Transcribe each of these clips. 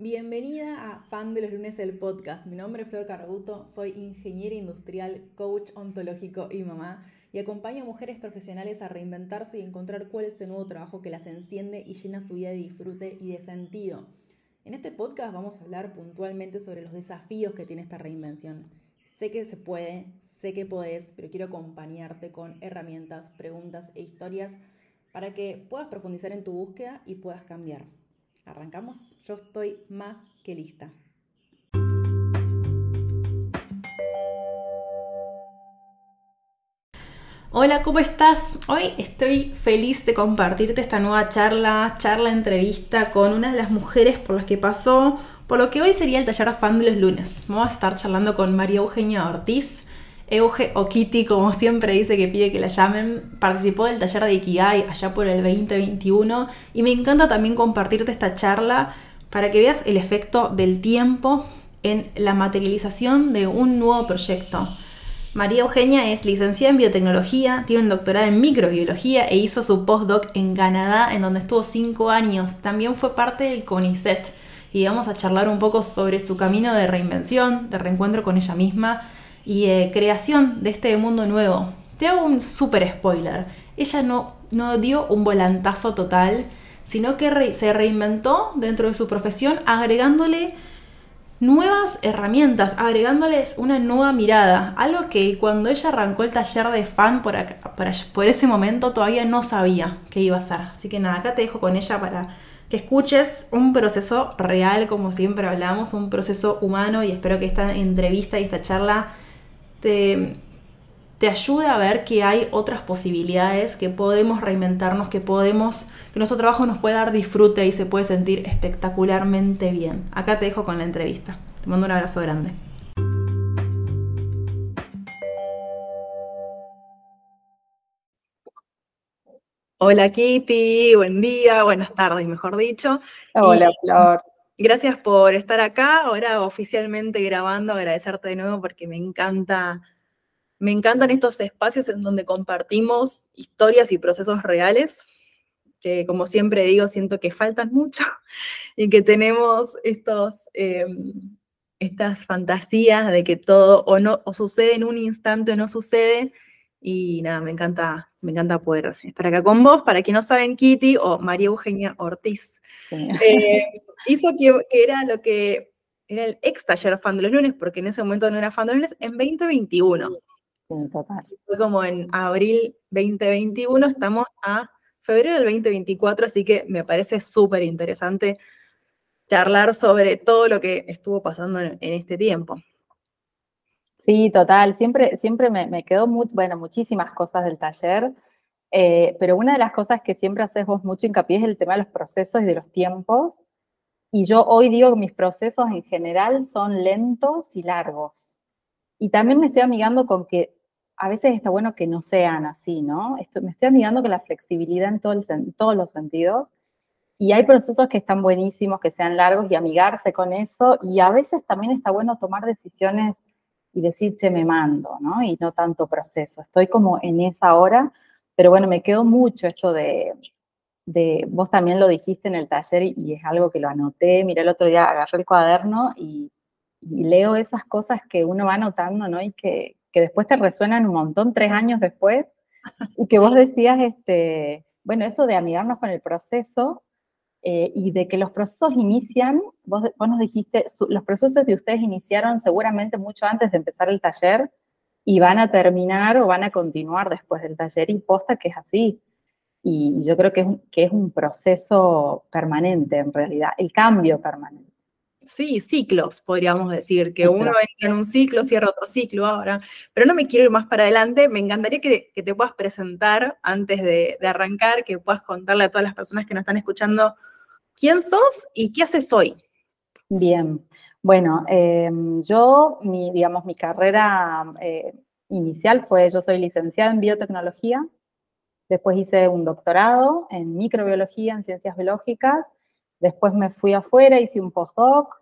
Bienvenida a Fan de los Lunes el podcast. Mi nombre es Flor Carbuto, soy ingeniera industrial, coach ontológico y mamá y acompaño a mujeres profesionales a reinventarse y encontrar cuál es el nuevo trabajo que las enciende y llena su vida de disfrute y de sentido. En este podcast vamos a hablar puntualmente sobre los desafíos que tiene esta reinvención. Sé que se puede, sé que podés, pero quiero acompañarte con herramientas, preguntas e historias para que puedas profundizar en tu búsqueda y puedas cambiar. ¿Arrancamos? Yo estoy más que lista. Hola, ¿cómo estás? Hoy estoy feliz de compartirte esta nueva charla, charla entrevista con una de las mujeres por las que pasó, por lo que hoy sería el taller fan de los lunes. Vamos a estar charlando con María Eugenia Ortiz. Euge o Kitty, como siempre dice que pide que la llamen, participó del taller de Ikigai allá por el 2021 y me encanta también compartirte esta charla para que veas el efecto del tiempo en la materialización de un nuevo proyecto. María Eugenia es licenciada en biotecnología, tiene un doctorado en microbiología e hizo su postdoc en Canadá, en donde estuvo cinco años. También fue parte del CONICET y vamos a charlar un poco sobre su camino de reinvención, de reencuentro con ella misma y de creación de este mundo nuevo. Te hago un super spoiler. Ella no, no dio un volantazo total, sino que se reinventó dentro de su profesión agregándole nuevas herramientas, agregándoles una nueva mirada, algo que cuando ella arrancó el taller de fan por, por ese momento todavía no sabía que iba a ser. Así que nada, acá te dejo con ella para que escuches un proceso real, como siempre hablamos, un proceso humano y espero que esta entrevista y esta charla te, te ayude a ver que hay otras posibilidades, que podemos reinventarnos, que podemos, que nuestro trabajo nos puede dar disfrute y se puede sentir espectacularmente bien. Acá te dejo con la entrevista. Te mando un abrazo grande. Hola Kitty, buen día, buenas tardes, mejor dicho. Hola Flor. Gracias por estar acá, ahora oficialmente grabando, agradecerte de nuevo porque me encanta me encantan estos espacios en donde compartimos historias y procesos reales, que como siempre digo, siento que faltan mucho y que tenemos estos, em, estas fantasías de que todo o no o sucede en un instante o no sucede. Y nada, me encanta, me encanta poder estar acá con vos. Para quien no saben, Kitty o María Eugenia Ortiz eh, hizo que, que, era lo que era el ex taller fan de los lunes, porque en ese momento no era fan de los lunes, en 2021. Fue como en abril 2021, estamos a febrero del 2024, así que me parece súper interesante charlar sobre todo lo que estuvo pasando en, este tiempo. Sí, total. Siempre, siempre me, quedó muy, bueno, muchísimas cosas del taller, eh, pero una de las cosas que siempre haces vos mucho hincapié es el tema de los procesos y de los tiempos. Y yo hoy digo que mis procesos en general son lentos y largos. Y también me estoy amigando con que a veces está bueno que no sean así, ¿no? me estoy amigando con la flexibilidad en, todos los sentidos. Y hay procesos que están buenísimos, que sean largos y amigarse con eso. Y a veces también está bueno tomar decisiones y decir, che, me mando, ¿no? Y no tanto proceso. Estoy como en esa hora, pero bueno, me quedó mucho esto de, de vos también lo dijiste en el taller y, es algo que lo anoté. Miré el otro día, agarré el cuaderno y, y leo esas cosas que uno va anotando, ¿no? Y que, que después te resuenan un montón tres años después, y que vos decías, este, bueno, esto de amigarnos con el proceso eh, y de que los procesos inician, vos, vos nos dijiste, los procesos de ustedes iniciaron seguramente mucho antes de empezar el taller y van a terminar o van a continuar después del taller y posta que es así. Y yo creo que es, que es un proceso permanente en realidad, el cambio permanente sí, ciclos, podríamos decir, que uno entra en un ciclo, cierra otro ciclo ahora, pero no me quiero ir más para adelante, me encantaría que, te puedas presentar antes de, arrancar, que puedas contarle a todas las personas que nos están escuchando quién sos y qué haces hoy. Bien, bueno, em, yo, mi, digamos, mi carrera eh, inicial fue, yo soy licenciada en biotecnología, después hice un doctorado en microbiología, en ciencias biológicas, Después me fui afuera, hice un postdoc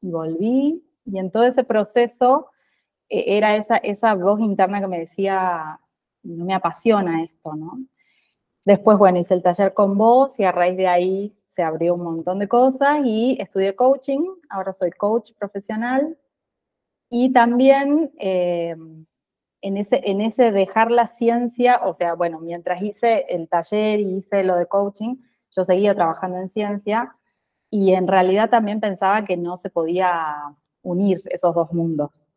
y volví. Y en todo ese proceso e, era esa, esa voz interna que me decía, no me apasiona esto, ¿no? Después, bueno, hice el taller con vos y a raíz de ahí se abrió un montón de cosas y estudié coaching, ahora soy coach profesional y también eh, en, ese, en ese dejar la ciencia, o sea, bueno, mientras hice el taller y hice lo de coaching, yo seguía trabajando en ciencia y en realidad también pensaba que no se podía unir esos dos mundos.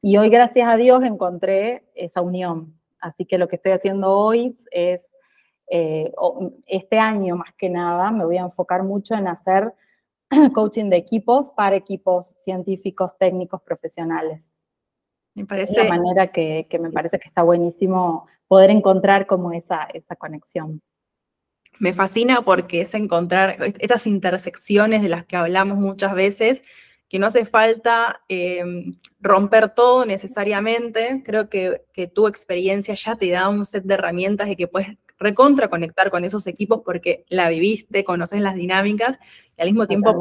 Y hoy, gracias a Dios, encontré esa unión. Así que lo que estoy haciendo hoy es, eh, este año más que nada, me voy a enfocar mucho en hacer coaching de equipos para equipos científicos, técnicos, profesionales. Me parece... De manera que, que, me parece que está buenísimo poder encontrar como esa, esa conexión. Me fascina porque es encontrar estas intersecciones de las que hablamos muchas veces, que no hace falta em, romper todo necesariamente. Creo que, tu experiencia ya te da un set de herramientas de que puedes recontra conectar con esos equipos porque la viviste, conoces las dinámicas y al mismo tiempo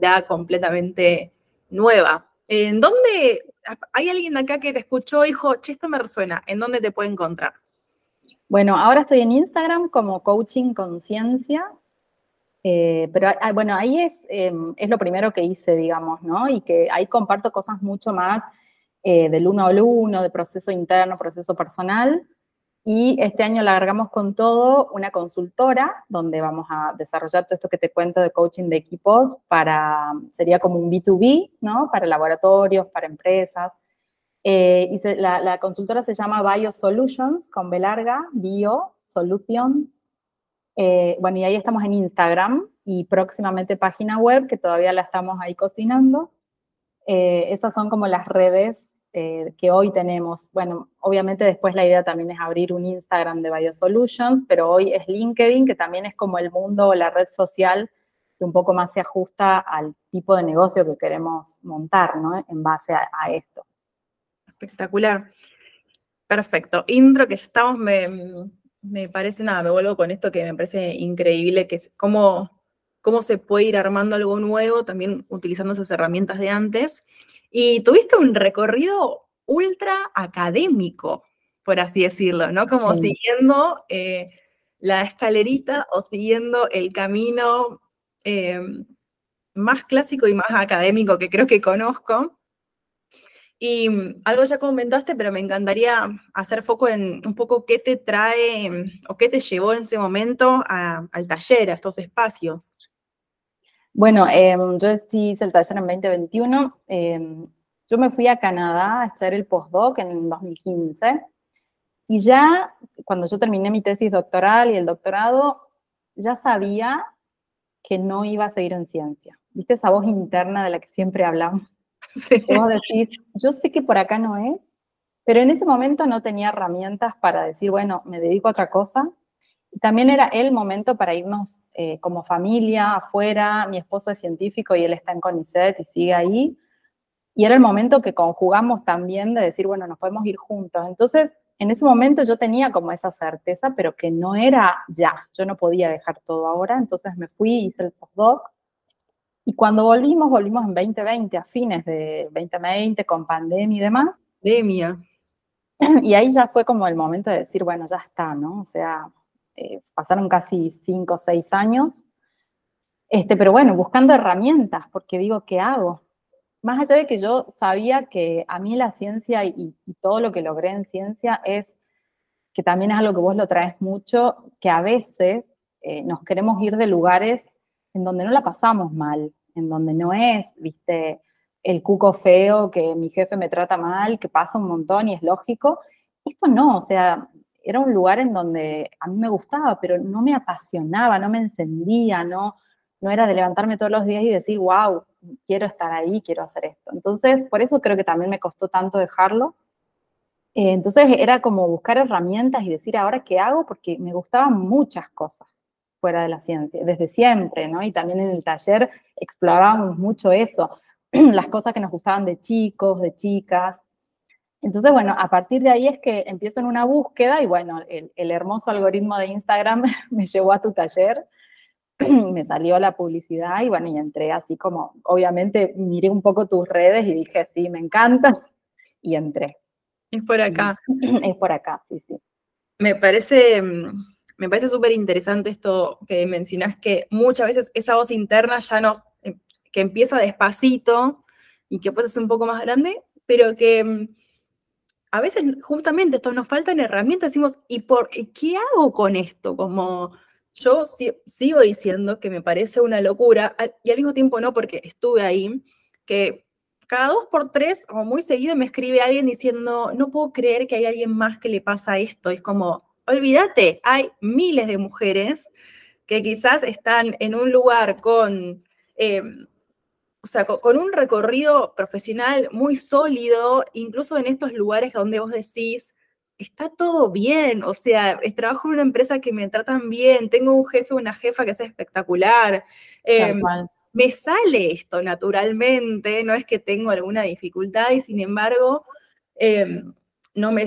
da completamente nueva. ¿En dónde hay alguien acá que te escuchó, hijo, che, esto me resuena? ¿En dónde te puede encontrar? Bueno, ahora estoy en Instagram como Coaching Conciencia eh, pero bueno, ahí es, em, es lo primero que hice, digamos, ¿no? Y que ahí comparto cosas mucho más eh, del uno al uno, de proceso interno, proceso personal. Y este año largamos con todo una consultora donde vamos a desarrollar todo esto que te cuento de coaching de equipos para, sería como un B2B, ¿no? Para laboratorios, para empresas. Eh, y la, consultora se llama Bio Solutions, con B larga, Bio Solutions eh, bueno, y ahí estamos en Instagram y próximamente página web, que todavía la estamos ahí cocinando. Eh, esas son como las redes eh, que hoy tenemos. Bueno, obviamente después la idea también es abrir un Instagram de Biosolutions, pero hoy es LinkedIn, que también es como el mundo o la red social que un poco más se ajusta al tipo de negocio que queremos montar, ¿no? En base a, esto. Espectacular. Perfecto. Intro, que ya estamos, me, me parece nada, me vuelvo con esto que me parece increíble, que es cómo, cómo se puede ir armando algo nuevo, también utilizando esas herramientas de antes. Y tuviste un recorrido ultra académico, por así decirlo, ¿no? Como siguiendo eh, la escalerita o siguiendo el camino eh, más clásico y más académico que creo que conozco. Y mm, algo ya comentaste, pero me encantaría hacer foco en un poco qué te trae o qué te llevó en ese momento al taller, a estos espacios. Bueno, em, yo sí hice el taller en 2021. Em, yo me fui a Canadá a echar el postdoc en 2015. Y ya cuando yo terminé mi tesis doctoral y el doctorado, ya sabía que no iba a seguir en ciencia. ¿Viste esa voz interna de la que siempre hablamos? Sí. vos decís, yo sé que por acá no es, pero en ese momento no tenía herramientas para decir, bueno, me dedico a otra cosa. También era el momento para irnos eh, como familia afuera. Mi esposo es científico y él está en CONICET y sigue ahí. Y era el momento que conjugamos también de decir, bueno, nos podemos ir juntos. Entonces, en ese momento yo tenía como esa certeza, pero que no era ya. Yo no podía dejar todo ahora. Entonces me fui, hice el postdoc y cuando volvimos, volvimos en 2020, a fines de 2020, con pandemia y demás. Pandemia. Y ahí ya fue como el momento de decir, bueno, ya está, ¿no? O sea, eh, pasaron casi cinco o seis años. Este, pero bueno, buscando herramientas, porque digo, ¿qué hago? Más allá de que yo sabía que a mí la ciencia y, todo lo que logré en ciencia es que también es algo que vos lo traes mucho, que a veces eh, nos queremos ir de lugares en donde no la pasamos mal, en donde no es, viste, el cuco feo, que mi jefe me trata mal, que pasa un montón y es lógico. Esto no, o sea, era un lugar en donde a mí me gustaba, pero no me apasionaba, no me encendía, no, no era de levantarme todos los días y decir, wow, quiero estar ahí, quiero hacer esto. Entonces, por eso creo que también me costó tanto dejarlo. Eh, entonces, era como buscar herramientas y decir, ahora qué hago, porque me gustaban muchas cosas fuera de la ciencia, desde siempre, ¿no? Y también en el taller explorábamos mucho eso, las cosas que nos gustaban de chicos, de chicas. Entonces, bueno, a partir de ahí es que empiezo en una búsqueda y bueno, el, hermoso algoritmo de Instagram me llevó a tu taller, me salió la publicidad y bueno, y entré así como, obviamente miré un poco tus redes y dije, sí, me encanta, y entré. Es por acá. Es por acá, sí, sí. Me parece mm, me parece súper interesante esto que mencionás, que muchas veces esa voz interna ya nos, eh, que empieza despacito y que puede ser un poco más grande, pero que mm, a veces justamente esto nos faltan herramientas, decimos, ¿y por qué hago con esto? Como yo sigo diciendo que me parece una locura, y al mismo tiempo no, porque estuve ahí, que cada dos por tres, como muy seguido, me escribe alguien diciendo, no puedo creer que hay alguien más que le pasa esto. Es como, olvídate, hay miles de mujeres que quizás están en un lugar con, em, o sea, con, un recorrido profesional muy sólido, incluso en estos lugares donde vos decís, está todo bien, o sea, trabajo en una empresa que me tratan bien, tengo un jefe o una jefa que es espectacular. Em, me sale esto naturalmente, no es que tengo alguna dificultad y sin embargo, em, no me...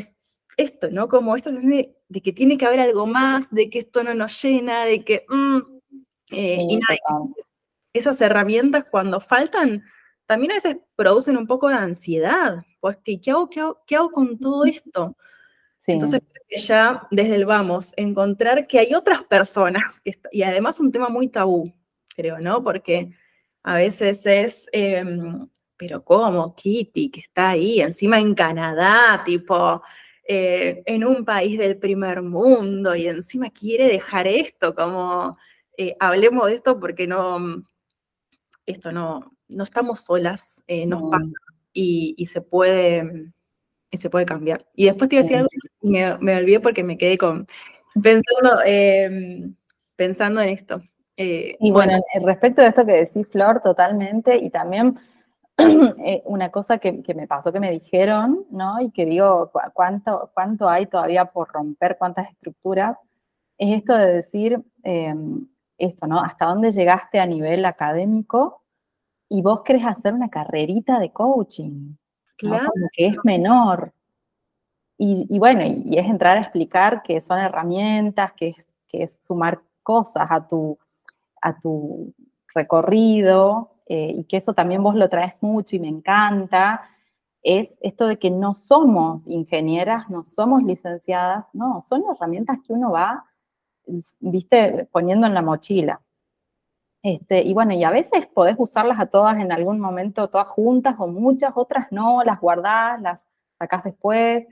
Esto, ¿no? Como esta sensación de, que tiene que haber algo más, de que esto no nos llena, de que... Mm, eh, y esas herramientas cuando faltan, también a veces producen un poco de ansiedad, pues ¿qué hago, qué hago, qué hago con todo esto? Entonces, ya desde el vamos, encontrar que hay otras personas, y además un tema muy tabú, creo, ¿no? Porque a veces es, em, pero ¿cómo? Kitty, que está ahí, encima en Canadá, tipo, eh, en un país del primer mundo, y encima quiere dejar esto, como, eh, hablemos de esto porque no, esto no, no estamos solas, eh, nos pasa, y, se puede, y se puede cambiar. Y después te iba a decir algo, y me, me olvidé porque me quedé con, pensando, em, pensando en esto. Eh, y bueno, respecto de esto que decís, Flor, totalmente, y también eh, una cosa que, me pasó, que me dijeron, ¿no? Y que digo, ¿cuánto, cuánto hay todavía por romper, cuántas estructuras? Es esto de decir, em, esto, ¿no? ¿Hasta dónde llegaste a nivel académico? Y vos querés hacer una carrerita de coaching, claro. Como que es menor. Y, bueno, y, es entrar a explicar que son herramientas, que es, que es sumar cosas a tu, a tu recorrido eh, y que eso también vos lo traes mucho y me encanta, es esto de que no somos ingenieras, no somos licenciadas, no, son herramientas que uno va, viste, poniendo en la mochila. Este, y bueno, y a veces podés usarlas a todas en algún momento, todas juntas o muchas, otras no, las guardás, las sacás después.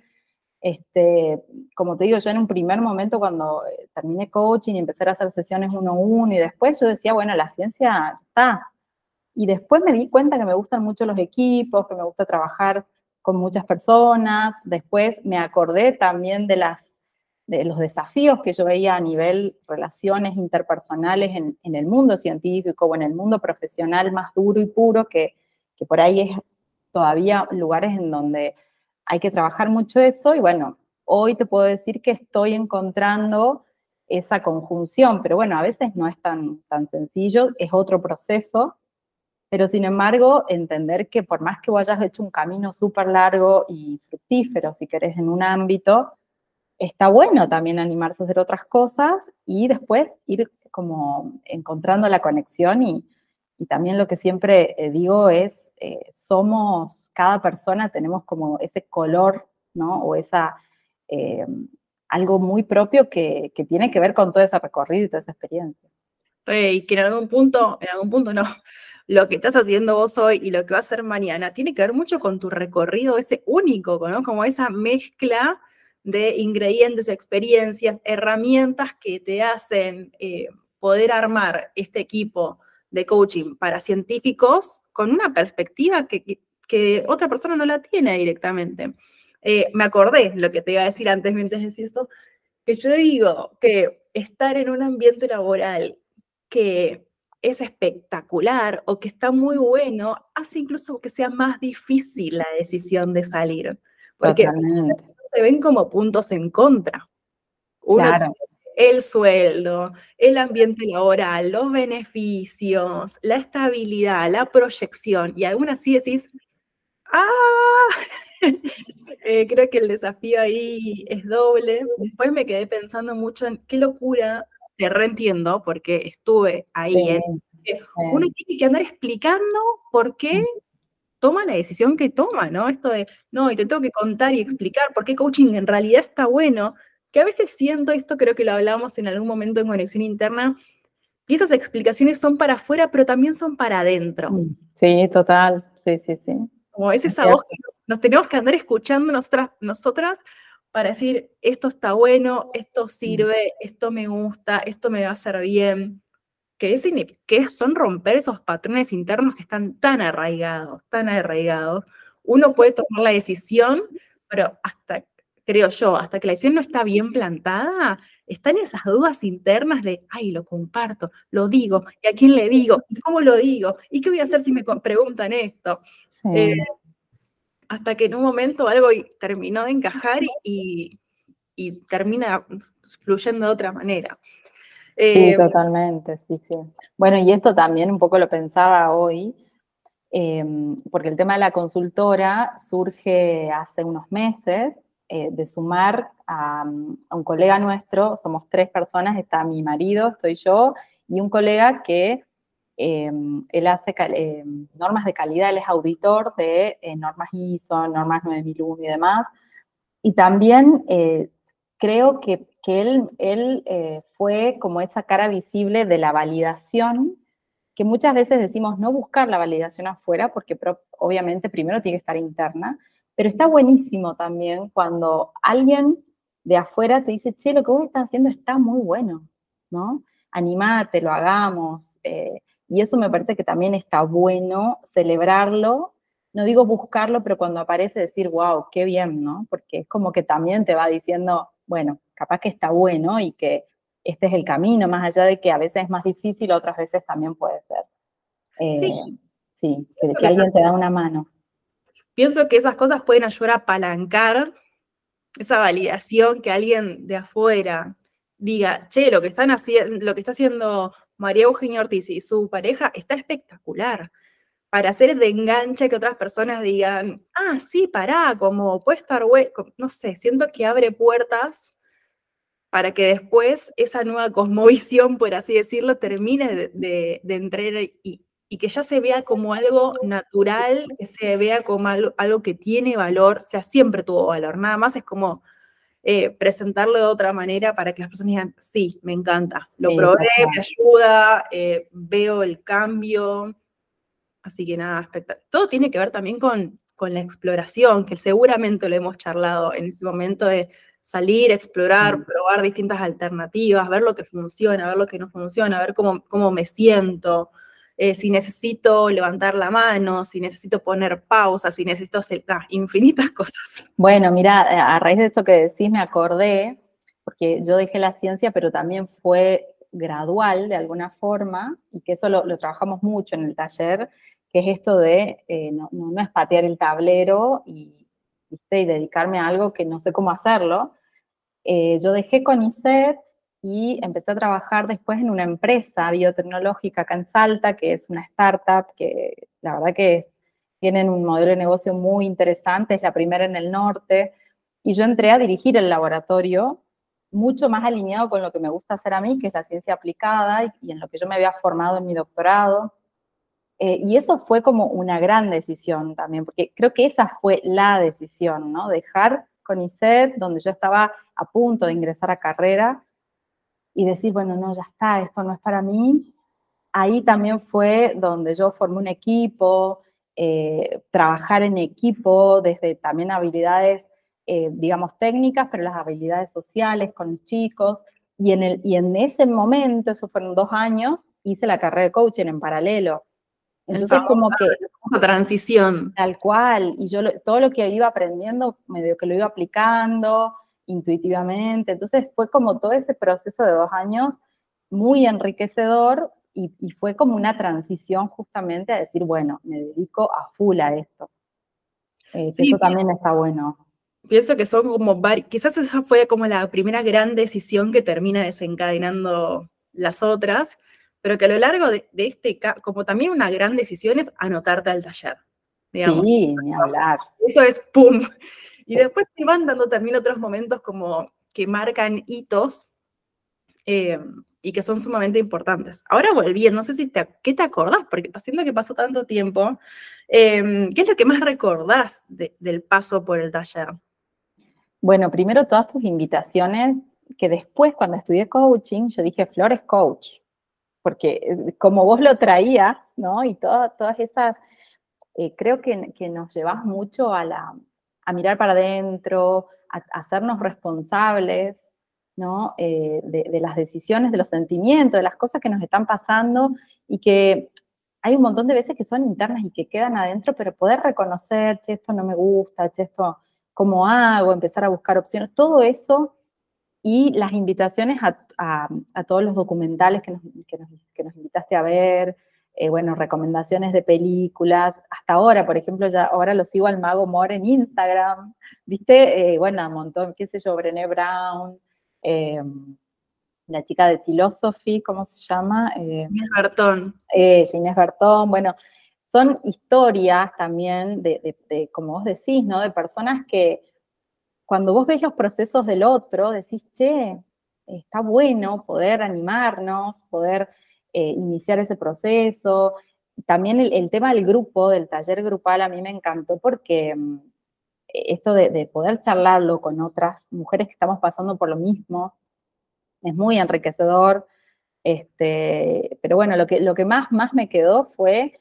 Este, como te digo, yo en un primer momento cuando eh, terminé coaching y empecé a hacer sesiones uno a uno y después yo decía, bueno, la ciencia está. Y después me di cuenta que me gustan mucho los equipos, que me gusta trabajar con muchas personas. Después me acordé también de, las, de los desafíos que yo veía a nivel relaciones interpersonales en, el mundo científico o en el mundo profesional más duro y puro, que, que por ahí es todavía lugares en donde hay que trabajar mucho eso. Y bueno, hoy te puedo decir que estoy encontrando esa conjunción, pero bueno, a veces no es tan, tan sencillo, es otro proceso, pero sin embargo, entender que por más que vos hayas hecho un camino súper largo y fructífero, si querés, en un ámbito, está bueno también animarse a hacer otras cosas y después ir como encontrando la conexión y, y también lo que siempre eh, digo es eh, somos, cada persona tenemos como ese color, ¿no? O esa, eh, algo muy propio que, tiene que ver con todo ese recorrido y toda esa experiencia. y que en algún punto, en algún punto no, lo que estás haciendo vos hoy y lo que va a hacer mañana tiene que ver mucho con tu recorrido ese único, ¿no? Como esa mezcla de ingredientes, experiencias, herramientas que te hacen eh, poder armar este equipo de coaching para científicos con una perspectiva que, otra persona no la tiene directamente. Eh, me acordé lo que te iba a decir antes mientras decía esto, que yo digo que estar en un ambiente laboral que es espectacular o que está muy bueno, hace incluso que sea más difícil la decisión de salir. Porque se ven como puntos en contra. Uno claro el sueldo, el ambiente laboral, los beneficios, la estabilidad, la proyección, y aún así decís, ¡ah! Eh, creo que el desafío ahí es doble. Después me quedé pensando mucho en qué locura, te reentiendo, porque estuve ahí. Uno tiene que andar explicando por qué toma la decisión que toma, ¿no? Esto de, no, y te tengo que contar y explicar por qué coaching en realidad está bueno, que a veces siento esto, creo que lo hablamos en algún momento en conexión interna, y esas explicaciones son para afuera, pero también son para adentro. Mm, sí, total, sí, sí, sí. Como es esa voz que nos tenemos que andar escuchando nosotras, nosotras para decir, esto está bueno, esto mm. sirve, esto me gusta, esto me va a hacer bien. Que, es, que son romper esos patrones internos que están tan arraigados, tan arraigados. Uno puede tomar la decisión, pero hasta, creo yo, hasta que la decisión no está bien plantada, están esas dudas internas de, ay, lo comparto, lo digo, ¿y a quién le digo? ¿Y cómo lo digo? ¿Y qué voy a hacer si me preguntan esto? Eh, hasta que en un momento algo terminó de encajar y, termina fluyendo de otra manera. Sí, eh, totalmente, sí, sí. Bueno, y esto también un poco lo pensaba hoy, em, porque el tema de la consultora surge hace unos meses eh, de sumar a, un colega nuestro, somos tres personas, está mi marido, estoy yo, y un colega que em, él hace em, normas de calidad, él es auditor de eh, normas ISO, normas 9001 y demás, y también creo que, que él, él fue como esa cara visible de la validación, que muchas veces decimos no buscar la validación afuera, porque obviamente primero tiene que estar interna, pero está buenísimo también cuando alguien de afuera te dice, che, lo que vos estás haciendo está muy bueno, ¿no? Animate, lo hagamos. Eh, y eso me parece que también está bueno celebrarlo. No digo buscarlo, pero cuando aparece decir, wow, qué bien, ¿no? Porque es como que también te va diciendo, bueno, capaz que está bueno y que este es el camino, más allá de que a veces es más difícil, otras veces también puede ser. sí. Eh, sí, que alguien te da una mano pienso que esas cosas pueden ayudar a apalancar esa validación que alguien de afuera diga, che, lo que, están haciendo, lo que está haciendo María Eugenia Ortiz y su pareja está espectacular. Para hacer de enganche que otras personas digan, ah, sí, pará, como puede estar, no sé, siento que abre puertas para que después esa nueva cosmovisión, por así decirlo, termine de, de, de entrar y, y que ya se vea como algo natural, que se vea como algo, que tiene valor, o sea, siempre tuvo valor, nada más es como eh, presentarlo de otra manera para que las personas digan, sí, me encanta, lo probé, me ayuda, eh, veo el cambio, así que nada, todo tiene que ver también con, con la exploración, que seguramente lo hemos charlado en ese momento de salir, explorar, probar distintas alternativas, ver lo que funciona, ver lo que no funciona, ver cómo, cómo me siento, eh, si necesito levantar la mano, si necesito poner pausa, si necesito hacer ah, infinitas cosas. Bueno, mira, eh, a raíz de esto que decís me acordé, porque yo dejé la ciencia, pero también fue gradual de alguna forma, y que eso lo, trabajamos mucho en el taller, que es esto de eh, no, no, es patear el tablero y, y dedicarme a algo que no sé cómo hacerlo. yo dejé con ISET y empecé a trabajar después en una empresa biotecnológica acá en Salta, que es una startup que la verdad que es, tienen un modelo de negocio muy interesante, es la primera en el norte, y yo entré a dirigir el laboratorio mucho más alineado con lo que me gusta hacer a mí, que es la ciencia aplicada y, en lo que yo me había formado en mi doctorado. Eh, y eso fue como una gran decisión también, porque creo que esa fue la decisión, ¿no? Dejar con ISET, donde yo estaba a punto de ingresar a carrera, y decir, bueno, no, ya está, esto no es para mí. Ahí también fue donde yo formé un equipo, eh, trabajar en equipo, desde también habilidades, eh, digamos, técnicas, pero las habilidades sociales con chicos. Y en, el, y en ese momento, eso fueron dos años, hice la carrera de coaching en paralelo. Entonces, como que... Una transición. Tal cual. Y yo todo lo que iba aprendiendo, medio que lo iba aplicando, intuitivamente. Entonces fue como todo ese proceso de dos años muy enriquecedor y, fue como una transición justamente a decir, bueno, me dedico a full a esto. Eh, eso también está bueno. Pienso que son como varios, quizás esa fue como la primera gran decisión que termina desencadenando las otras, pero que a lo largo de, de este, como también una gran decisión es anotarte al taller. Digamos. Sí, ni hablar. Eso es pum. Y después se van dando también otros momentos como que marcan hitos eh, y que son sumamente importantes. Ahora volviendo, no sé si te, ¿qué te acordás? Porque haciendo que pasó tanto tiempo, em, ¿qué es lo que más recordás del paso por el taller? Bueno, primero todas tus invitaciones, que después cuando estudié coaching, yo dije, Flores coach, porque eh, como vos lo traías, ¿no? Y todas esas, eh, creo que, que, nos llevas mucho a, la, a mirar para adentro, a, hacernos responsables, ¿no? Eh, de, de, las decisiones, de los sentimientos, de las cosas que nos están pasando y que hay un montón de veces que son internas y que quedan adentro, pero poder reconocer, che, esto no me gusta, che, esto, ¿cómo hago? Empezar a buscar opciones, todo eso y las invitaciones a, todos los documentales que nos, que nos, invitaste a ver, eh, bueno, recomendaciones de películas, hasta ahora, por ejemplo, ya ahora lo sigo al Mago More en Instagram, ¿viste? Eh, bueno, un montón, qué sé yo, Brené Brown, em, la chica de Philosophy, ¿cómo se llama? Eh, Inés Bertón. Inés Bertón, bueno, son historias también de, de, como vos decís, ¿no? De personas que cuando vos ves los procesos del otro, decís, che, está bueno poder animarnos, poder eh, iniciar ese proceso. También el, tema del grupo, del taller grupal, a mí me encantó porque mm, esto de, de, poder charlarlo con otras mujeres que estamos pasando por lo mismo, es muy enriquecedor. Este, pero bueno, lo que, lo que más, más me quedó fue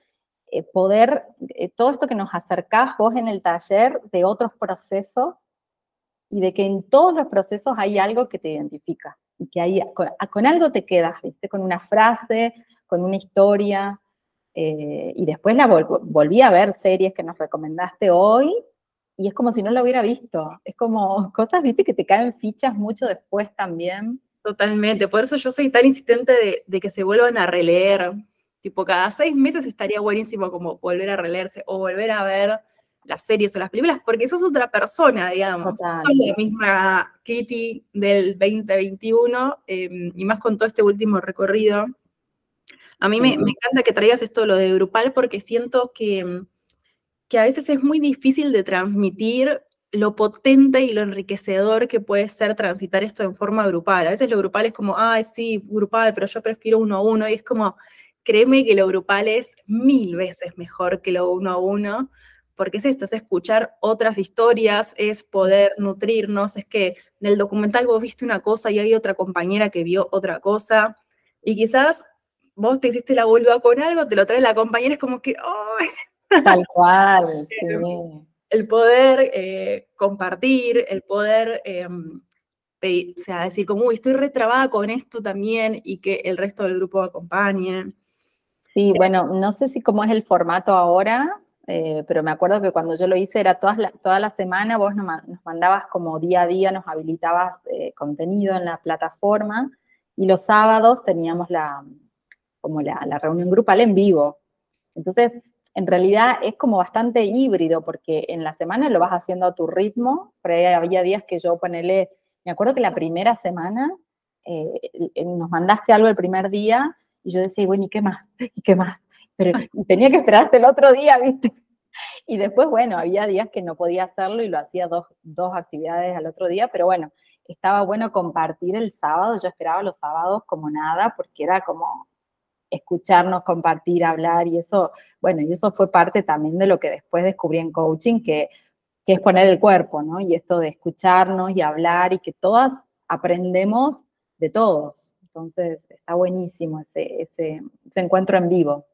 eh, poder, eh, todo esto que nos acercás vos en el taller de otros procesos y de que en todos los procesos hay algo que te identifica y que hay, con, algo te quedas, ¿viste? Con una frase, con una historia. Eh, y después la volví a ver series que nos recomendaste hoy y es como si no la hubiera visto. Es como cosas, ¿viste? Que te caen fichas mucho después también. Totalmente, por eso yo soy tan insistente de, que se vuelvan a releer. Tipo, cada seis meses estaría buenísimo como volver a releerse o volver a ver las series o las películas, porque sos otra persona, digamos. Soy la misma Kitty del 2021, em, y más con todo este último recorrido. A mí me, me, encanta que traigas esto, lo de grupal, porque siento que, que a veces es muy difícil de transmitir lo potente y lo enriquecedor que puede ser transitar esto en forma grupal. A veces lo grupal es como, ay, sí, grupal, pero yo prefiero uno a uno, y es como, créeme que lo grupal es mil veces mejor que lo uno a uno, porque es esto, es escuchar otras historias, es poder nutrirnos, es que en el documental vos viste una cosa y hay otra compañera que vio otra cosa, y quizás vos te hiciste la vulva con algo, te lo trae la compañera, es como que, ¡ay! Tal cual, sí el poder eh, compartir, el poder, eh, o sea, decir como, uy, estoy retrabada con esto también y que el resto del grupo acompañe. Sí, bueno, no sé si cómo es el formato ahora, eh, pero me acuerdo que cuando yo lo hice era toda la, toda la semana, vos nos, mandabas como día a día, nos habilitabas contenido en la plataforma y los sábados teníamos la, como la, la reunión grupal en vivo. Entonces, en realidad es como bastante híbrido, porque en la semana lo vas haciendo a tu ritmo, pero había días que yo ponele, me acuerdo que la primera semana eh, nos mandaste algo el primer día y yo decía, bueno, ¿y qué más? ¿Y qué más? Pero tenía que esperarte el otro día, ¿viste? Y después, bueno, había días que no podía hacerlo y lo hacía dos, dos actividades al otro día, pero bueno, estaba bueno compartir el sábado, yo esperaba los sábados como nada, porque era como escucharnos, compartir, hablar y eso, bueno, y eso fue parte también de lo que después descubrí en coaching, que, es poner el cuerpo, ¿no? Y esto de escucharnos y hablar y que todas aprendemos de todos. Entonces, está buenísimo ese, ese, encuentro en vivo.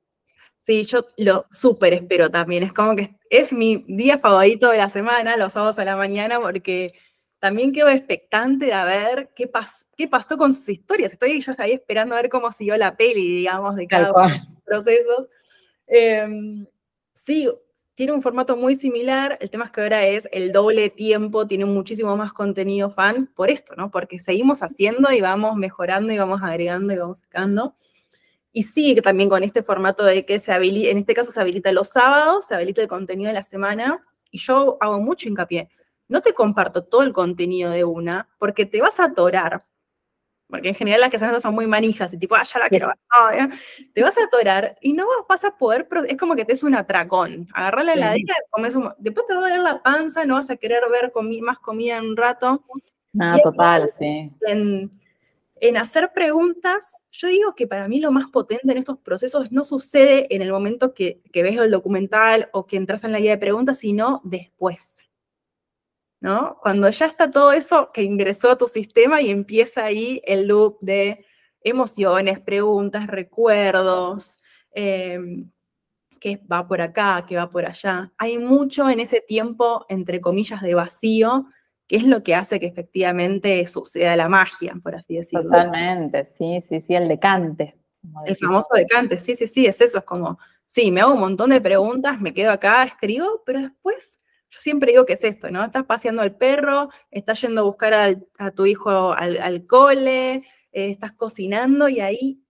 Sí, yo lo súper espero también. Es como que es mi día favorito de la semana, los sábados a la mañana, porque también quedo expectante de ver qué, qué pasó con sus historias. Estoy yo ahí esperando a ver cómo siguió la peli, digamos, de cada uno de los procesos. Em, sí, tiene un formato muy similar. El tema es que ahora es el doble tiempo, tiene muchísimo más contenido fan por esto, ¿no? Porque seguimos haciendo y vamos mejorando y vamos agregando y vamos sacando. Y sigue también con este formato de que se habilita, en este caso se habilita los sábados, se habilita el contenido de la semana. Y yo hago mucho hincapié no te comparto todo el contenido de una, porque te vas a atorar. Porque en general las que hacen son muy manijas y tipo, ah, ya la quiero ver. te vas a atorar y no vas a poder, es como que te es un atracón. Agarrar la heladera, comes un, después te va a doler la panza, no vas a querer ver más comida en un rato. Ah, total, sí. En, en hacer preguntas, yo digo que para mí lo más potente en estos procesos no sucede en el momento que, que ves el documental o que entras en la guía de preguntas, sino después ¿no? Cuando ya está todo eso que ingresó a tu sistema y empieza ahí el loop de emociones, preguntas, recuerdos, em, que va por acá, que va por allá. Hay mucho en ese tiempo, entre comillas, de vacío, que es lo que hace que efectivamente suceda la magia, por así decirlo. Totalmente, sí, sí, sí, el decante. El famoso decante, sí, sí, sí, es eso, es como, sí, me hago un montón de preguntas, me quedo acá, escribo, pero después yo siempre digo que es esto, ¿no? Estás paseando al perro, estás yendo a buscar a, tu hijo al, cole, eh, estás cocinando y ahí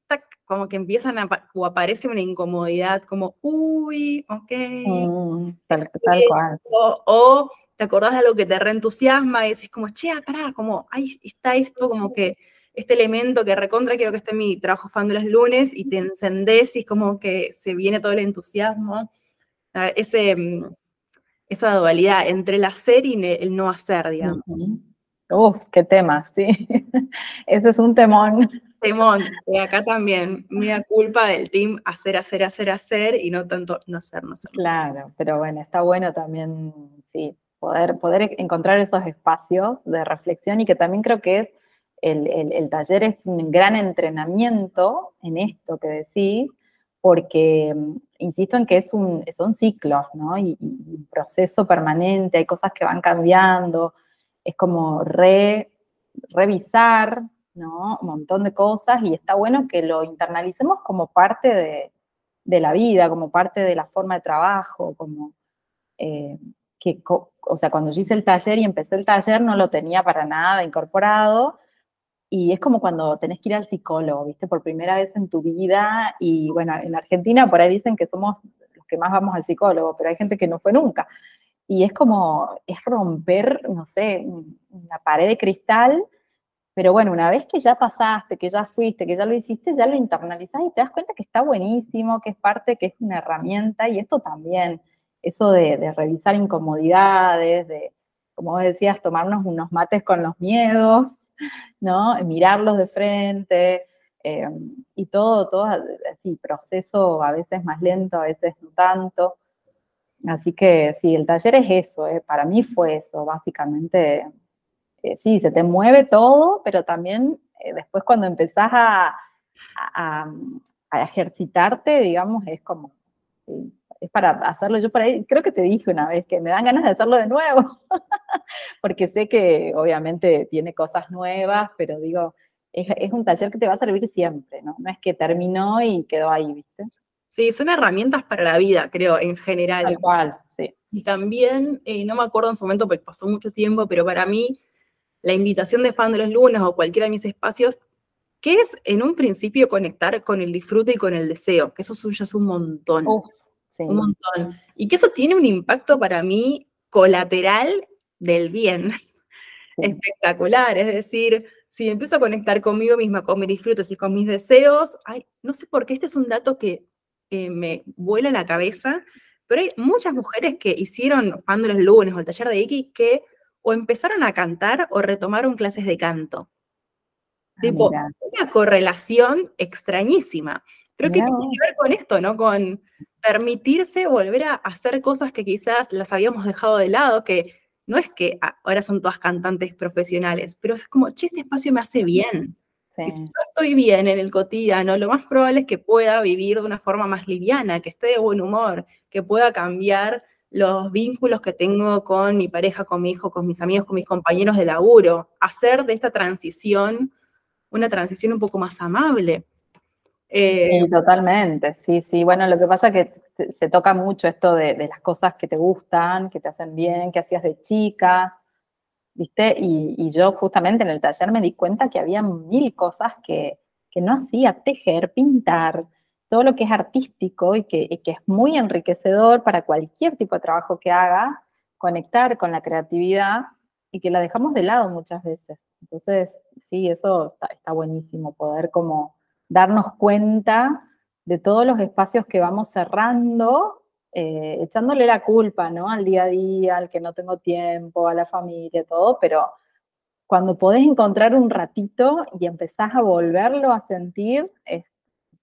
como que empiezan a, o aparece una incomodidad, como, uy, ok. Mm, tal, eh, cual. O, te acordás de algo que te reentusiasma y decís como, che, pará, como, ahí está esto, como que este elemento que recontra quiero que esté en mi trabajo fan de los lunes y te encendés y como que se viene todo el entusiasmo. Ah, ese, mm, esa dualidad entre el hacer y el no hacer, digamos. Uf, qué tema, sí. Ese es un temón. Temón, y acá también, mira culpa del team hacer, hacer, hacer, hacer y no tanto no hacer, no hacer. Claro, pero bueno, está bueno también, sí, poder, poder encontrar esos espacios de reflexión y que también creo que es, el, el, taller es un gran entrenamiento en esto que decís, porque mm, insisto en que es un, son ciclos, ¿no? Y, un proceso permanente, hay cosas que van cambiando, es como re, revisar ¿no? Un montón de cosas y está bueno que lo internalicemos como parte de, la vida, como parte de la forma de trabajo, como eh, que, o sea, cuando yo hice el taller y empecé el taller no lo tenía para nada incorporado y es como cuando tenés que ir al psicólogo, ¿viste? Por primera vez en tu vida y bueno, en Argentina por ahí dicen que somos los que más vamos al psicólogo, pero hay gente que no fue nunca. Y es como, es romper, no sé, una pared de cristal pero bueno, una vez que ya pasaste, que ya fuiste, que ya lo hiciste, ya lo internalizás y te das cuenta que está buenísimo, que es parte, que es una herramienta. Y esto también, eso de, revisar incomodidades, de, como decías, tomarnos unos mates con los miedos, ¿no? Mirarlos de frente. Eh, y todo, todo así, proceso a veces más lento, a veces no tanto. Así que sí, el taller es eso, eh, para mí fue eso, básicamente eh, sí, se te mueve todo, pero también eh, después cuando empezás a, ejercitarte, digamos, es como, es para hacerlo yo por ahí, creo que te dije una vez que me dan ganas de hacerlo de nuevo, porque sé que obviamente tiene cosas nuevas, pero digo, es, un taller que te va a servir siempre, ¿no? No es que terminó y quedó ahí, ¿viste? Sí, son herramientas para la vida, creo, en general. Tal cual, sí. Y también, eh, no me acuerdo en su momento porque pasó mucho tiempo, pero para mí la invitación de fan de los lunes o cualquiera de mis espacios, que es en un principio conectar con el disfrute y con el deseo, que eso ya es un montón. Un montón. Y que eso tiene un impacto para mí colateral del bien. Espectacular. Es decir, si empiezo a conectar conmigo misma, con mis disfrutes y con mis deseos, ay, no sé por qué este es un dato que me vuela la cabeza, pero hay muchas mujeres que hicieron fan de los lunes o el taller de Iki que o empezaron a cantar o retomaron clases de canto. Ah, tipo, una correlación extrañísima. Pero que tiene que ver con esto, ¿no? Con permitirse volver a hacer cosas que quizás las habíamos dejado de lado, que no es que ahora son todas cantantes profesionales, pero es como, che, este espacio me hace bien. si yo estoy bien en el cotidiano, lo más probable es que pueda vivir de una forma más liviana, que esté de buen humor, que pueda cambiar los vínculos que tengo con mi pareja, con mi hijo, con mis amigos, con mis compañeros de laburo, hacer de esta transición una transición un poco más amable. Sí, eh, totalmente, sí, sí. Bueno, lo que pasa es que se toca mucho esto de, las cosas que te gustan, que te hacen bien, que hacías de chica, ¿viste? Y, yo justamente en el taller me di cuenta que había mil cosas que, que no hacía, tejer, pintar, todo lo que es artístico y que, es muy enriquecedor para cualquier tipo de trabajo que haga, conectar con la creatividad y que la dejamos de lado muchas veces. Entonces, sí, eso está, buenísimo, poder como darnos cuenta de todos los espacios que vamos cerrando, eh, echándole la culpa, ¿no? Al día a día, al que no tengo tiempo, a la familia, todo, pero cuando podés encontrar un ratito y empezás a volverlo a sentir, es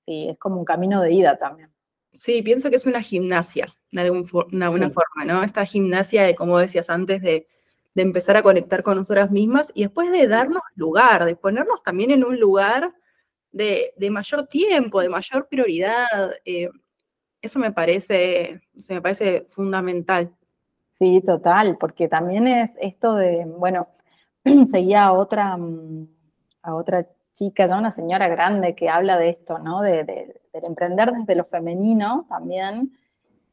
sí, es como un camino de ida también. Sí, pienso que es una gimnasia, de alguna forma, ¿no? Esta gimnasia de, como decías antes, de de empezar a conectar con nosotras mismas y después de darnos lugar, de ponernos también en un lugar de, mayor tiempo, de mayor prioridad. Eh, eso me parece, me parece fundamental. Sí, total, porque también es esto de, bueno, seguía a otra, mm, a otra chica, ya una señora grande que habla de esto, ¿no? De, emprender desde lo femenino también.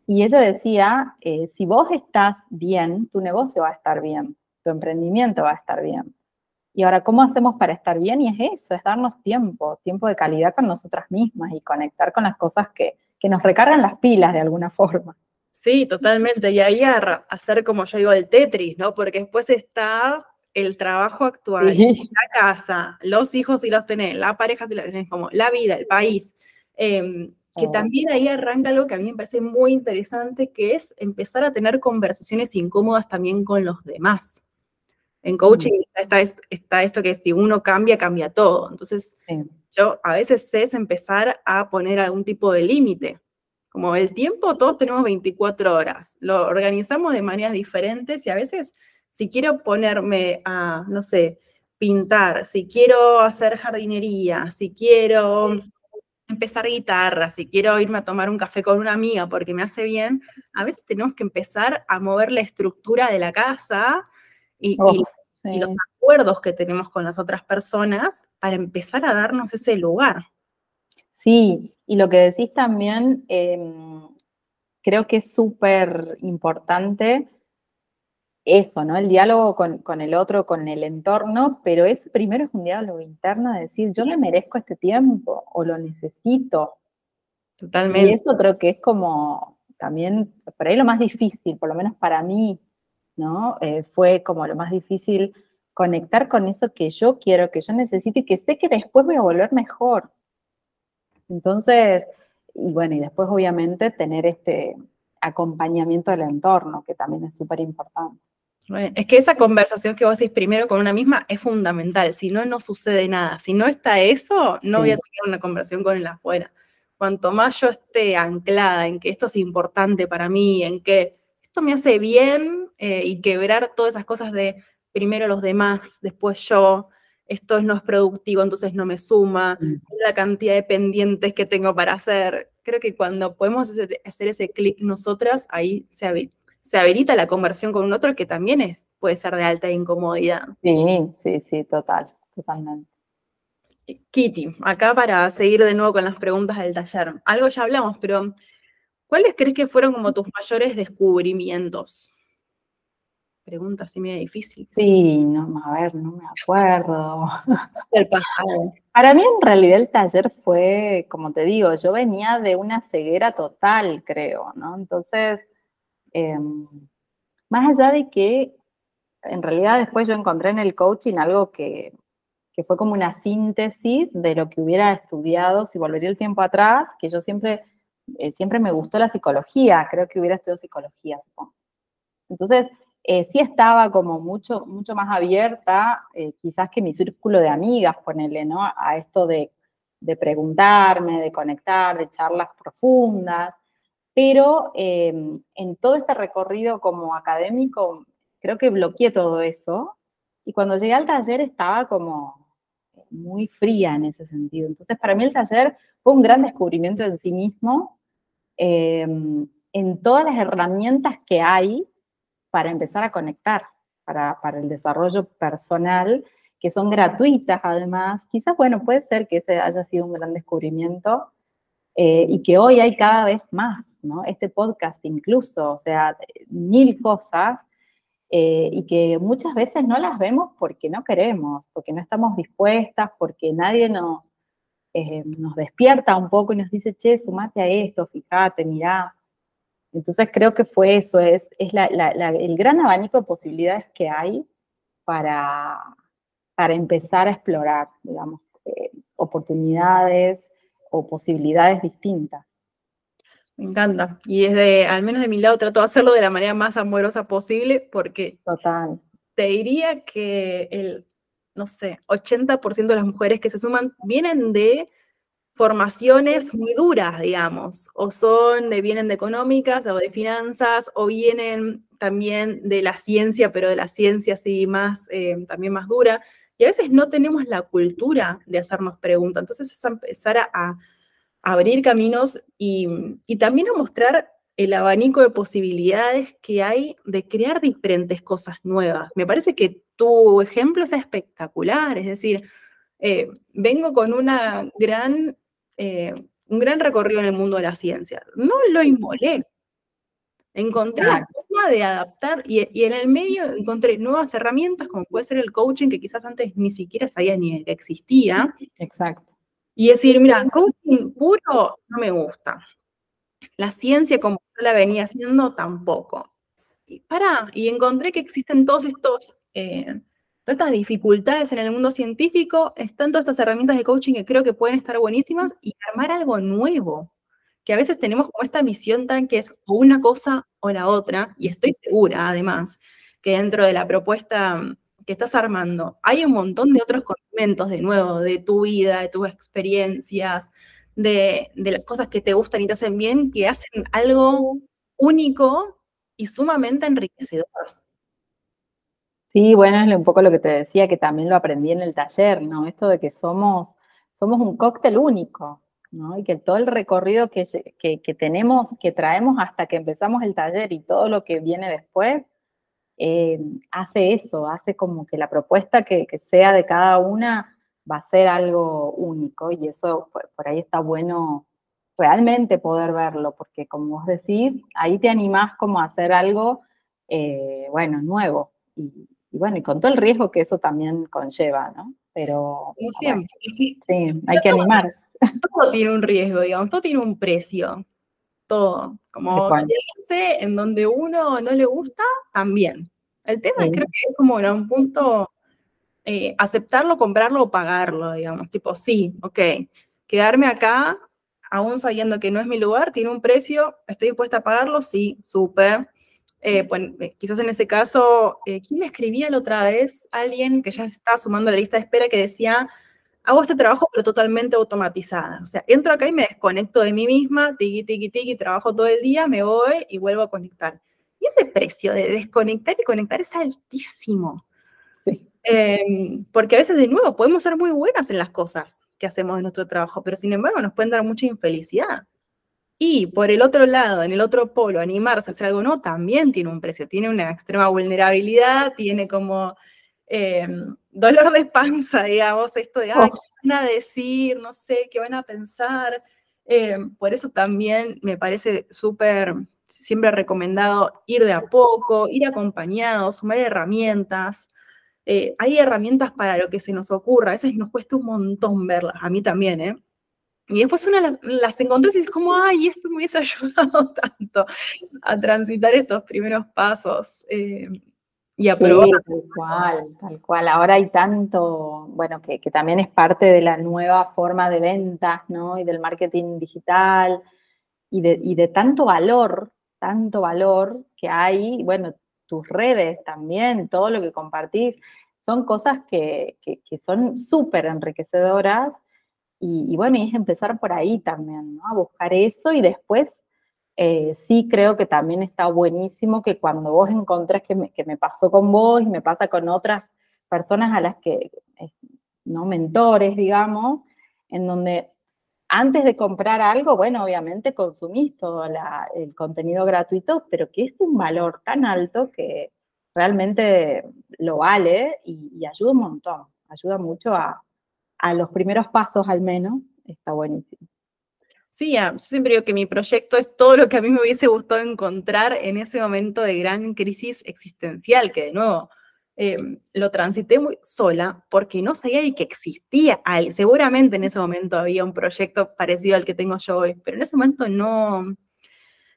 Y ella decía, eh, si vos estás bien, tu negocio va a estar bien, tu emprendimiento va a estar bien. Y ahora, ¿cómo hacemos para estar bien? Y es eso, es darnos tiempo, tiempo de calidad con nosotras mismas y conectar con las cosas que, que nos recargan las pilas de alguna forma. Sí, totalmente. Y ahí a hacer como yo digo el Tetris, ¿no? Porque después está el trabajo actual, la casa, los hijos si los tenés, la pareja si la tenés, como la vida, el país. Em, que oh. también ahí arranca algo que a mí me parece muy interesante, que es empezar a tener conversaciones incómodas también con los demás. En coaching está, está, esto que si uno cambia, cambia todo. Entonces, yo a veces sé es empezar a poner algún tipo de límite. Como el tiempo, todos tenemos 24 horas. Lo organizamos de maneras diferentes y a veces si quiero ponerme a, no sé, pintar, si quiero hacer jardinería, si quiero empezar guitarra, si quiero irme a tomar un café con una amiga porque me hace bien, a veces tenemos que empezar a mover la estructura de la casa y, oh, los acuerdos que tenemos con las otras personas para empezar a darnos ese lugar. Sí, y lo que decís también, em, creo que es súper importante eso, ¿no? El diálogo con, el otro, con el entorno, pero es primero es un diálogo interno de decir, yo me merezco este tiempo o lo necesito. Totalmente. Y eso creo que es como también, por ahí lo más difícil, por lo menos para mí, ¿no? Eh, fue como lo más difícil conectar con eso que yo quiero, que yo necesito y que sé que después voy a volver mejor. Entonces, y bueno, y después obviamente tener este acompañamiento del entorno, que también es súper importante. Es que esa conversación que vos hacés primero con una misma es fundamental, si no, no sucede nada. Si no está eso, no voy a tener una conversación con el afuera. Cuanto más yo esté anclada en que esto es importante para mí, en que esto me hace bien eh, y quebrar todas esas cosas de primero los demás, después yo, esto no es productivo, entonces no me suma, mm. la cantidad de pendientes que tengo para hacer. Creo que cuando podemos hacer, ese clic nosotras, ahí se, se habilita la conversión con un otro que también es, puede ser de alta incomodidad. Sí, sí, sí, total, totalmente. Kitty, acá para seguir de nuevo con las preguntas del taller. Algo ya hablamos, pero ¿cuáles crees que fueron como tus mayores descubrimientos? Pregunta así medio difícil. Sí, no, a ver, no me acuerdo. El pasado. Para mí en realidad el taller fue, como te digo, yo venía de una ceguera total, creo, ¿no? Entonces, Em, más allá de que en realidad después yo encontré en el coaching algo que, fue como una síntesis de lo que hubiera estudiado si volvería el tiempo atrás, que yo siempre, eh, siempre me gustó la psicología, creo que hubiera estudiado psicología, supongo. Entonces, eh, sí estaba como mucho, mucho más abierta, eh, quizás que mi círculo de amigas, ponerle, ¿no? A esto de, de preguntarme, de conectar, de charlas profundas. Pero em, en todo este recorrido como académico, creo que bloqueé todo eso. Y cuando llegué al taller estaba como muy fría en ese sentido. Entonces, para mí el taller fue un gran descubrimiento en sí mismo, em, en todas las herramientas que hay para empezar a conectar, para, el desarrollo personal, que son gratuitas además. Quizás, bueno, puede ser que ese haya sido un gran descubrimiento, eh, y que hoy hay cada vez más, ¿no? Este podcast incluso, o sea, mil cosas, eh, y que muchas veces no las vemos porque no queremos, porque no estamos dispuestas, porque nadie nos, eh, nos despierta un poco y nos dice, che, sumate a esto, fíjate, mirá. Entonces creo que fue eso, es, es el gran abanico de posibilidades que hay para, para empezar a explorar, digamos, oportunidades, o posibilidades distintas. Me encanta. Y desde, al menos de mi lado, trato de hacerlo de la manera más amorosa posible porque Total. te diría que el, no sé, 80% de las mujeres que se suman vienen de formaciones muy duras, digamos, o son de, vienen de económicas o de finanzas, o vienen también de la ciencia, pero de la ciencia así más, eh, también más dura. Y a veces no tenemos la cultura de hacernos preguntas. Entonces es empezar a, abrir caminos y, y también a mostrar el abanico de posibilidades que hay de crear diferentes cosas nuevas. Me parece que tu ejemplo es espectacular, es decir, eh, vengo con una gran, eh, un gran recorrido en el mundo de la ciencia. No lo inmolé. Encontré la forma de adaptar y, y, en el medio encontré nuevas herramientas como puede ser el coaching que quizás antes ni siquiera sabía ni que existía. Exacto. Y decir, mira, coaching puro no me gusta. La ciencia como yo la venía haciendo tampoco. Y para, y encontré que existen todos estos, eh, todas estas dificultades en el mundo científico, están todas estas herramientas de coaching que creo que pueden estar buenísimas y armar algo nuevo. Que a veces tenemos como esta misión tan que es o una cosa o la otra, y estoy segura además que dentro de la propuesta que estás armando hay un montón de otros condimentos de nuevo, de tu vida, de tus experiencias, de, las cosas que te gustan y te hacen bien, que hacen algo único y sumamente enriquecedor. Sí, bueno, es un poco lo que te decía, que también lo aprendí en el taller, ¿no? Esto de que somos, somos un cóctel único, ¿no? Y que todo el recorrido que, que, tenemos, que traemos hasta que empezamos el taller y todo lo que viene después, eh, hace eso, hace como que la propuesta que, que sea de cada una va a ser algo único y eso por, ahí está bueno realmente poder verlo, porque como vos decís, ahí te animás como a hacer algo, eh, bueno, nuevo. Y, bueno, y con todo el riesgo que eso también conlleva, ¿no? Pero... Como siempre. sí, hay que animarse. Todo tiene un riesgo, digamos, todo tiene un precio. Todo. Como en donde uno no le gusta, también. El tema creo que es como en un punto eh, aceptarlo, comprarlo o pagarlo, digamos, tipo, sí, ok, quedarme acá, aún sabiendo que no es mi lugar, tiene un precio, estoy dispuesta a pagarlo, sí, súper. Eh, eh, quizás en ese caso, ¿quién me escribía la otra vez? Alguien que ya estaba sumando la lista de espera que decía, hago este trabajo pero totalmente automatizada. O sea, entro acá y me desconecto de mí misma, tiki, tiki, tiki, trabajo todo el día, me voy y vuelvo a conectar. Y ese precio de desconectar y conectar es altísimo. Em, porque a veces, de nuevo, podemos ser muy buenas en las cosas que hacemos en nuestro trabajo, pero sin embargo nos pueden dar mucha infelicidad. Y por el otro lado, en el otro polo, animarse a hacer algo no, también tiene un precio, tiene una extrema vulnerabilidad, tiene como em, dolor de panza, digamos, esto de, ay, ¿qué van a decir? No sé, ¿qué van a pensar? Em, por eso también me parece súper, siempre recomendado ir de a poco, ir acompañado, sumar herramientas, eh, hay herramientas para lo que se nos ocurra, a veces nos cuesta un montón verlas, a mí también, ¿eh? Y después una las, las encontrás y es como, ay, esto me hubiese ayudado tanto a transitar estos primeros pasos eh, y a probar. tal cual, tal cual. Ahora hay tanto, bueno, que, que, también es parte de la nueva forma de ventas, ¿no? Y del marketing digital y de, y de tanto valor, tanto valor que hay, bueno, tus redes también, todo lo que compartís, son cosas que, son súper enriquecedoras y, bueno, y es empezar por ahí también, ¿no? A buscar eso y después eh, sí creo que también está buenísimo que cuando vos encontrás que me, que me pasó con vos y me pasa con otras personas a las que, eh, ¿no? Mentores, digamos, en donde antes de comprar algo, bueno, obviamente consumís todo el contenido gratuito, pero que es un valor tan alto que realmente lo vale y, ayuda un montón, ayuda mucho a, los primeros pasos al menos, está buenísimo. Sí, siempre digo que mi proyecto es todo lo que a mí me hubiese gustado encontrar en ese momento de gran crisis existencial, que de nuevo Em, lo transité muy sola porque no sabía ni que existía. Seguramente en ese momento había un proyecto parecido al que tengo yo hoy, pero en ese momento no,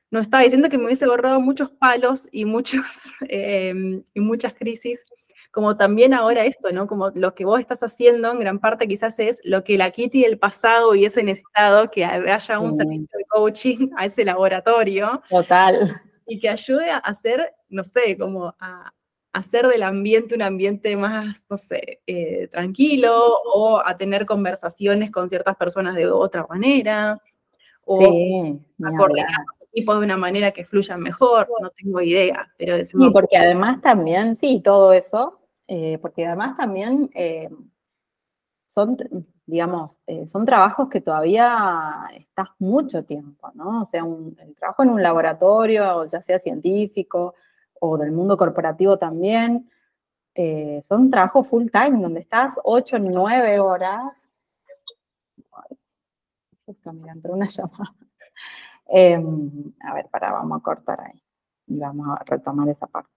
no estaba diciendo que me hubiese borrado muchos palos y, muchos, em, y muchas crisis, como también ahora esto, ¿no? Como lo que vos estás haciendo en gran parte quizás es lo que la Kitty del pasado hubiese necesitado, que haya un servicio de coaching a ese laboratorio. Total. Y que ayude a hacer, no sé, como a, hacer del ambiente un ambiente más, no sé, eh, tranquilo o a tener conversaciones con ciertas personas de otra manera o a coordinar equipos de una manera que fluyan mejor, no tengo idea, pero Sí, porque además también, sí, todo eso, eh, porque además también eh, son, digamos, son trabajos que todavía estás mucho tiempo, ¿no? O sea, el trabajo en un laboratorio, ya sea científico o del mundo corporativo también, eh, son trabajos full time, donde estás 8, 9 horas. Entró una llamada. Em, a ver, para, vamos a cortar ahí. Y vamos a retomar esa parte.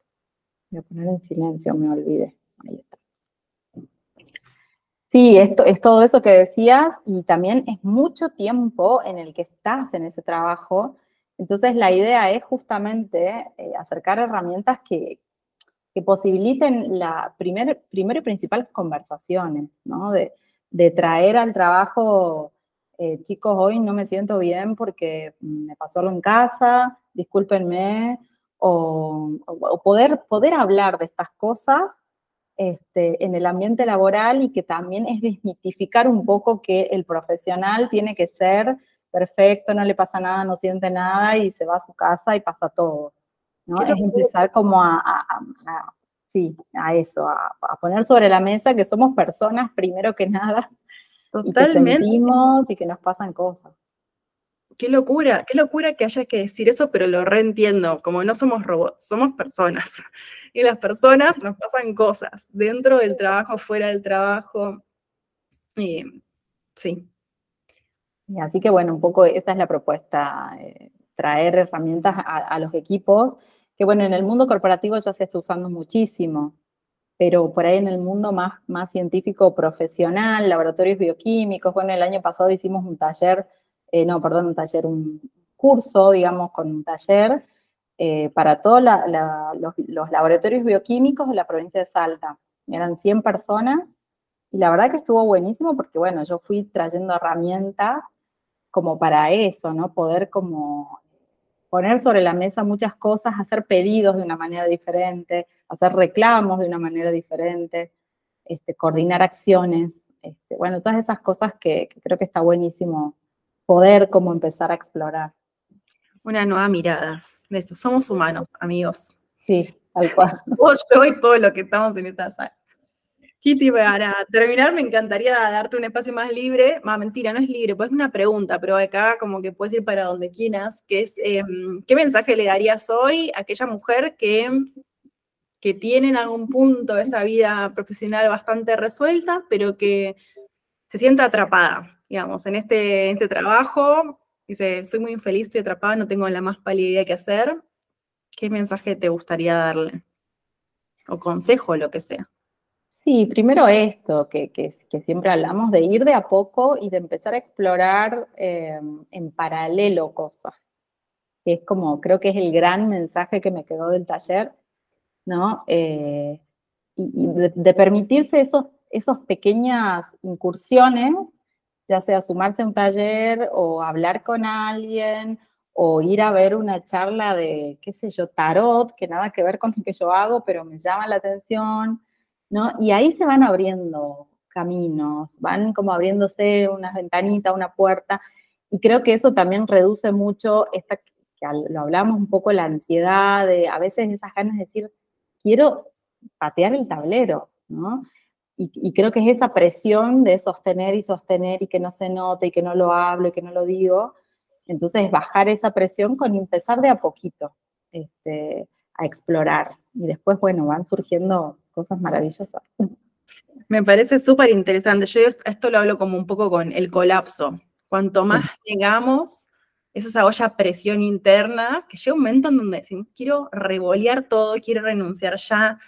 Voy a poner en silencio, me olvidé. Sí, esto, es todo eso que decías y también es mucho tiempo en el que estás en ese trabajo. Entonces la idea es justamente eh, acercar herramientas que, posibiliten la primer, primero y principal conversaciones, ¿no? De, traer al trabajo, eh, chicos, hoy no me siento bien porque me pasó algo en casa, discúlpenme, o, o poder, poder hablar de estas cosas este, en el ambiente laboral y que también es desmitificar un poco que el profesional tiene que ser perfecto, no le pasa nada, no siente nada y se va a su casa y pasa todo. ¿no? Es empezar como a, sí, a eso, a, poner sobre la mesa que somos personas primero que nada. Totalmente. Y que sentimos y que nos pasan cosas qué locura, qué locura que haya que decir eso, pero lo reentiendo, como no somos robots, somos personas. Y las personas nos pasan cosas, dentro del trabajo, fuera del trabajo. sí. Y así que bueno, un poco esa es la propuesta, eh, traer herramientas a, los equipos, que bueno, en el mundo corporativo ya se está usando muchísimo, pero por ahí en el mundo más, más científico profesional, laboratorios bioquímicos, bueno, el año pasado hicimos un taller eh, no, perdón, un taller, un curso, digamos, con un taller eh, para todos los, laboratorios bioquímicos de la provincia de Salta. Eran 100 personas y la verdad que estuvo buenísimo porque, bueno, yo fui trayendo herramientas como para eso, ¿no? Poder como poner sobre la mesa muchas cosas, hacer pedidos de una manera diferente, hacer reclamos de una manera diferente, este, coordinar acciones, este, bueno, todas esas cosas que creo que está buenísimo poder como empezar a explorar. Una nueva mirada de esto. Somos humanos, amigos. Sí, tal cual. Yo y todo lo que estamos en esta sala. Kitty, para terminar, me encantaría darte un espacio más libre. Más mentira, no es libre, pues es una pregunta, pero acá como que puedes ir para donde quieras, que es, em, ¿qué mensaje le darías hoy a aquella mujer que, que tiene en algún punto esa vida profesional bastante resuelta, pero que se sienta atrapada? digamos, en este, este trabajo, dice, soy muy infeliz, estoy atrapada, no tengo la más pálida idea qué hacer, ¿qué mensaje te gustaría darle? O consejo, lo que sea. Sí, primero esto, que, que, siempre hablamos de ir de a poco y de empezar a explorar eh, en paralelo cosas. Que es como, creo que es el gran mensaje que me quedó del taller, ¿no? Eh, y, de, de, permitirse esos, esos pequeñas incursiones ya sea sumarse a un taller o hablar con alguien o ir a ver una charla de, qué sé yo, tarot, que nada que ver con lo que yo hago, pero me llama la atención, ¿no? Y ahí se van abriendo caminos, van como abriéndose una ventanita, una puerta, y creo que eso también reduce mucho esta, que lo hablamos un poco, la ansiedad, de a veces esas ganas de decir, quiero patear el tablero, ¿no? Y, creo que es esa presión de sostener y sostener y que no se note y que no lo hablo y que no lo digo. Entonces, bajar esa presión con empezar de a poquito este, a explorar. Y después, bueno, van surgiendo cosas maravillosas. Me parece súper interesante. Yo esto lo hablo como un poco con el colapso. Cuanto más llegamos, es esa olla presión interna, que llega un momento en donde decimos, quiero revolear todo, quiero renunciar ya,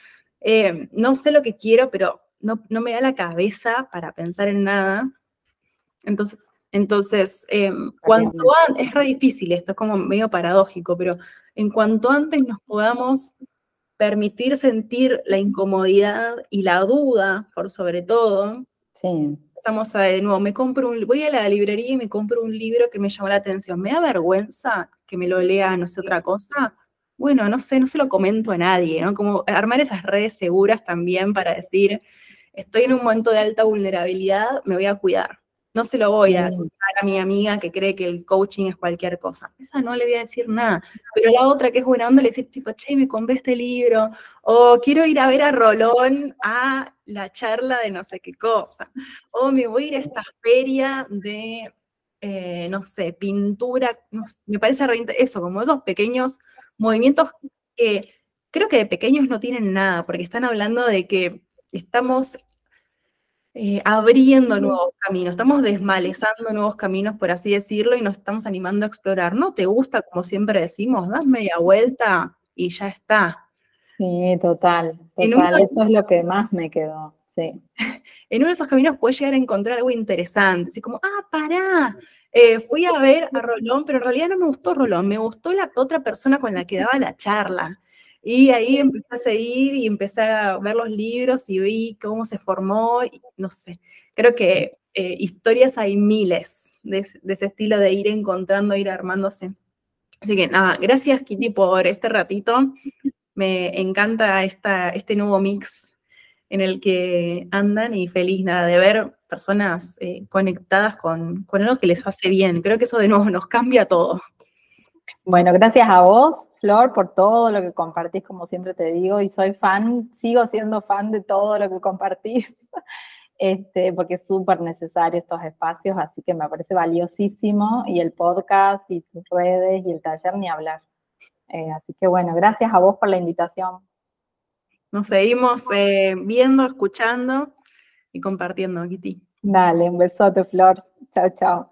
eh, no sé lo que quiero, pero no, me da la cabeza para pensar en nada. Entonces, entonces em, cuanto antes, es re difícil esto, es como medio paradójico, pero en cuanto antes nos podamos permitir sentir la incomodidad y la duda, por sobre todo, sí. estamos a, de nuevo, me compro un, voy a la librería y me compro un libro que me llamó la atención. ¿Me da vergüenza que me lo lea, no sé, otra cosa? bueno, no sé, no se lo comento a nadie, ¿no? Como armar esas redes seguras también para decir, estoy en un momento de alta vulnerabilidad, me voy a cuidar. No se lo voy a contar a mi amiga que cree que el coaching es cualquier cosa. Esa no le voy a decir nada. Pero la otra que es buena onda le dice, tipo, che, me compré este libro. O quiero ir a ver a Rolón a la charla de no sé qué cosa. O me voy a ir a esta feria de, eh, no sé, pintura. me parece eso, como esos pequeños movimientos que creo que de pequeños no tienen nada, porque están hablando de que estamos eh, abriendo nuevos caminos, estamos desmalezando nuevos caminos, por así decirlo, y nos estamos animando a explorar. ¿No te gusta, como siempre decimos, das media vuelta y ya está? Sí, total, total. Eso es lo que más me quedó, sí. En uno de esos caminos puedes llegar a encontrar algo interesante, así como, ah, pará, eh, fui a ver a Rolón, pero en realidad no me gustó Rolón, me gustó la otra persona con la que daba la charla. Y ahí empecé a seguir y empecé a ver los libros y vi cómo se formó, no sé, creo que eh, historias hay miles de, ese estilo de ir encontrando, ir armándose. Así que nada, gracias Kitty por este ratito. Me encanta esta, este nuevo mix en el que andan y feliz nada de ver personas eh, conectadas con, con algo que les hace bien. Creo que eso de nuevo nos cambia todo. Bueno, gracias a vos, Flor, por todo lo que compartís, como siempre te digo, y soy fan, sigo siendo fan de todo lo que compartís, este, porque es súper necesario estos espacios, así que me parece valiosísimo, y el podcast, y tus redes, y el taller, ni hablar. Eh, así que bueno, gracias a vos por la invitación. Nos seguimos eh, viendo, escuchando y compartiendo, Kitty. Dale, un besote, Flor. Chao, chao.